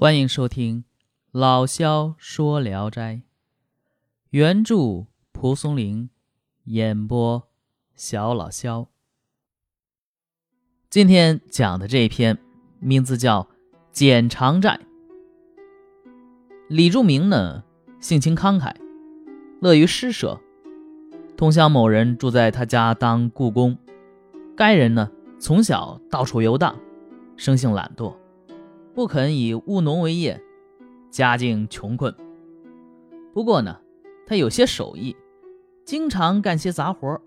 欢迎收听老萧说《聊斋》，原著蒲松龄，演播小老萧。今天讲的这一篇名字叫《剪长债》。李柱明呢，性情慷慨，乐于施舍。同乡某人住在他家当雇工，该人呢从小到处游荡，生性懒惰。不肯以务农为业，家境穷困。不过呢，他有些手艺，经常干些杂活。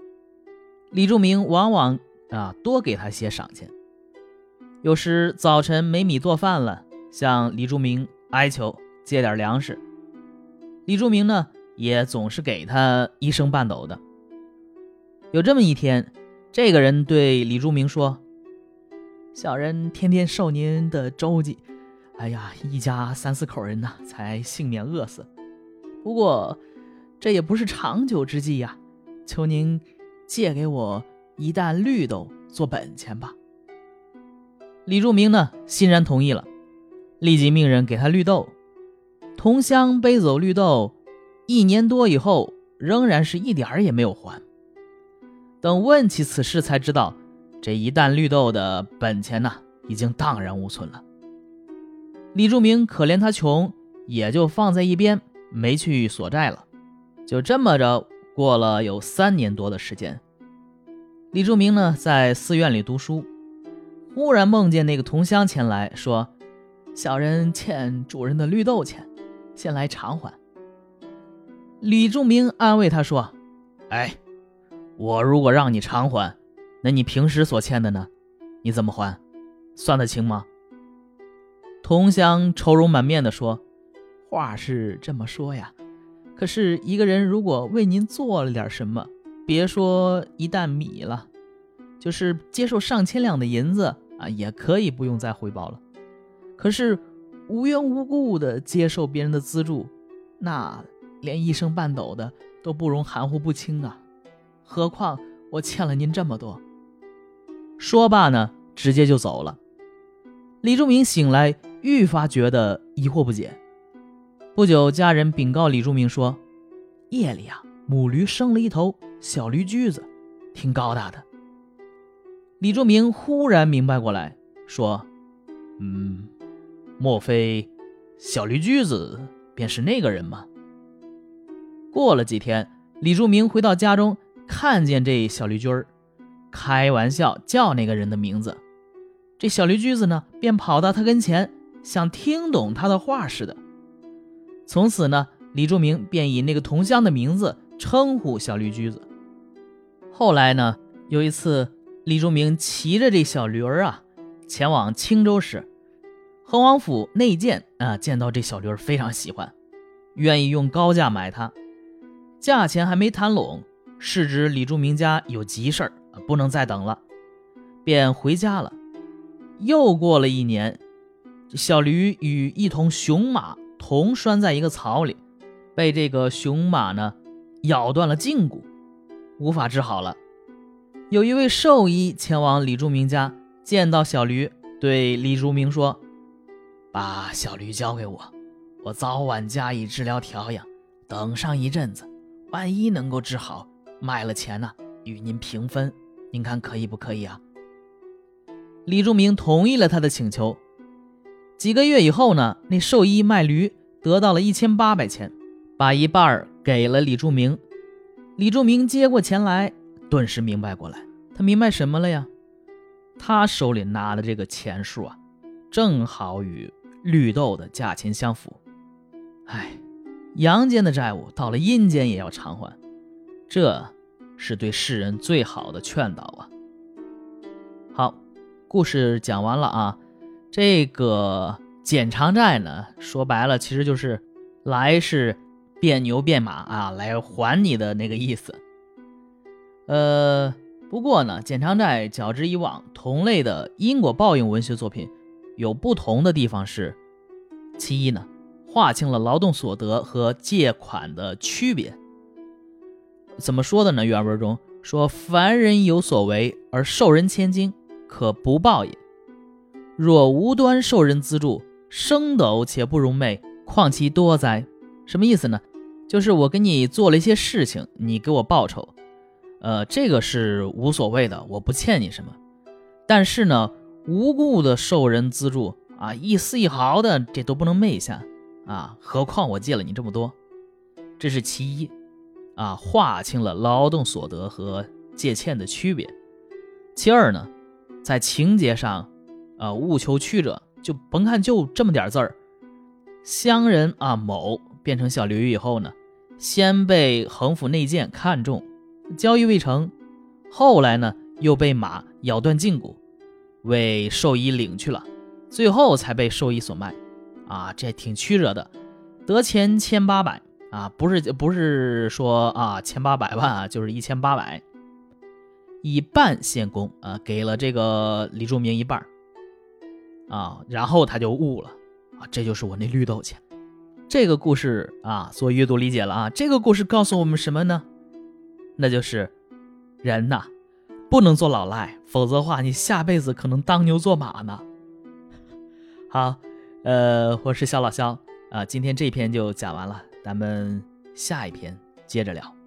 李柱明往往啊多给他些赏钱。有时早晨没米做饭了，向李柱明哀求借点粮食。李柱明呢也总是给他一升半斗的。有这么一天，这个人对李柱明说。小人天天受您的周济，哎呀，一家三四口人呐，才幸免饿死。不过这也不是长久之计呀，求您借给我一担绿豆做本钱吧。李柱明呢，欣然同意了，立即命人给他绿豆。同乡背走绿豆，一年多以后，仍然是一点儿也没有还。等问起此事，才知道。这一担绿豆的本钱呢，已经荡然无存了。李柱明可怜他穷，也就放在一边，没去索债了。就这么着过了有三年多的时间。李柱明呢，在寺院里读书，忽然梦见那个同乡前来说：“小人欠主人的绿豆钱，先来偿还。”李柱明安慰他说：“哎，我如果让你偿还。”那你平时所欠的呢？你怎么还？算得清吗？同乡愁容满面地说：“话是这么说呀，可是一个人如果为您做了点什么，别说一担米了，就是接受上千两的银子啊，也可以不用再回报了。可是无缘无故的接受别人的资助，那连一声半斗的都不容含糊不清啊！何况我欠了您这么多。”说罢呢，直接就走了。李柱明醒来，愈发觉得疑惑不解。不久，家人禀告李柱明说：“夜里啊，母驴生了一头小驴驹子，挺高大的。”李柱明忽然明白过来，说：“嗯，莫非小驴驹子便是那个人吗？”过了几天，李柱明回到家中，看见这小驴驹儿。开玩笑叫那个人的名字，这小驴驹子呢，便跑到他跟前，像听懂他的话似的。从此呢，李柱明便以那个同乡的名字称呼小驴驹子。后来呢，有一次，李柱明骑着这小驴儿啊，前往青州时，恒王府内监啊见到这小驴儿非常喜欢，愿意用高价买它。价钱还没谈拢，是指李柱明家有急事儿。不能再等了，便回家了。又过了一年，小驴与一头雄马同拴在一个槽里，被这个雄马呢咬断了胫骨，无法治好了。有一位兽医前往李柱明家，见到小驴，对李柱明说：“把小驴交给我，我早晚加以治疗调养，等上一阵子，万一能够治好，卖了钱呢，与您平分。”您看可以不可以啊？李柱明同意了他的请求。几个月以后呢，那兽医卖驴得到了一千八百钱，把一半给了李柱明。李柱明接过钱来，顿时明白过来。他明白什么了呀？他手里拿的这个钱数啊，正好与绿豆的价钱相符。哎，阳间的债务到了阴间也要偿还，这。是对世人最好的劝导啊！好，故事讲完了啊。这个简长债呢，说白了其实就是来是变牛变马啊，来还你的那个意思。呃，不过呢，简长债较之以往同类的因果报应文学作品有不同的地方是：其一呢，划清了劳动所得和借款的区别。怎么说的呢？原文中说：“凡人有所为而受人千金，可不报也。若无端受人资助，升斗且不容昧，况其多哉？什么意思呢？就是我给你做了一些事情，你给我报酬，呃，这个是无所谓的，我不欠你什么。但是呢，无故的受人资助啊，一丝一毫的这都不能昧下啊，何况我借了你这么多，这是其一啊，划清了劳动所得和借欠的区别。其二呢，在情节上，啊，务求曲折，就甭看就这么点字儿。乡人啊，某变成小刘以后呢，先被横府内监看中，交易未成，后来呢又被马咬断胫骨，为兽医领去了，最后才被兽医所卖。啊，这挺曲折的，得钱千八百啊，不是不是说啊千八百万啊，就是一千八百，以半献公啊，给了这个李柱明一半啊，然后他就悟了啊。这就是我那绿豆钱，这个故事啊，做阅读理解了啊。这个故事告诉我们什么呢？那就是人呐，不能做老赖，否则的话，你下辈子可能当牛做马呢。好，呃，我是小老肖啊，今天这篇就讲完了，咱们下一篇接着聊。